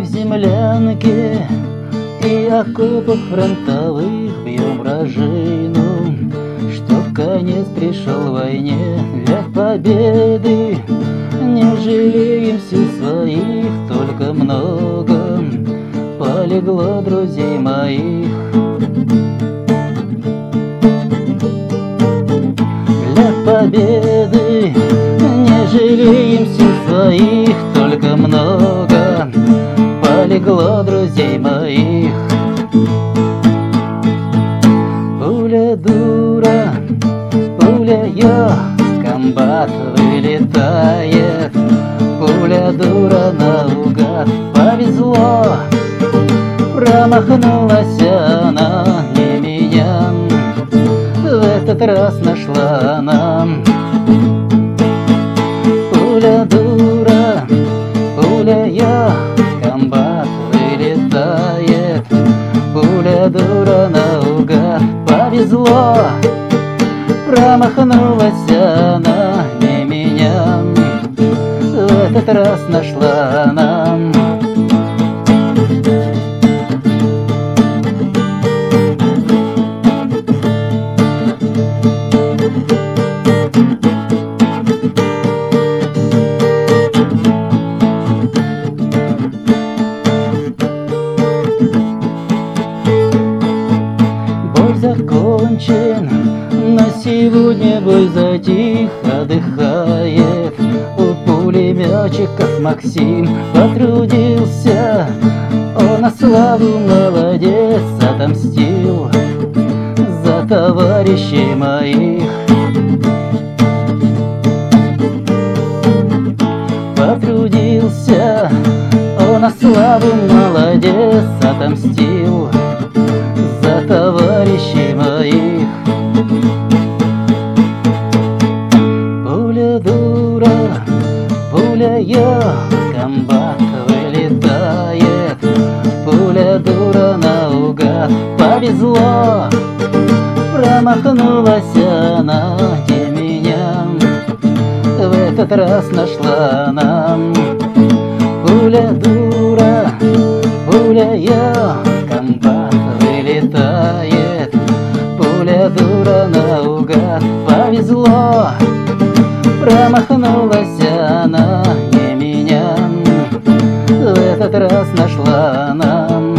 в землянке И окопах фронтовых бьем рожину Чтоб конец пришел войне Для победы. Не жалеем сил своих, только много Полегло друзей моих. Для победы не жалеем сил своих, полегло друзей моих. Пуля дура, пуля я, комбат вылетает. Пуля дура наугад, повезло, промахнулась она не меня. В этот раз нашла нам наугад, повезло. Промахнулась она не меня В этот раз нашла нам закончен, на сегодня бой затих, отдыхает У пулеметчиков Максим потрудился. Он на славу молодец отомстил За товарищей моих. Потрудился он на славу молодец отомстил пуля я, комбат вылетает. Пуля дура наугад, повезло, промахнулась она не меня. В этот раз нашла нам Пуля дура, промахнулась она не меня. В этот раз нашла нам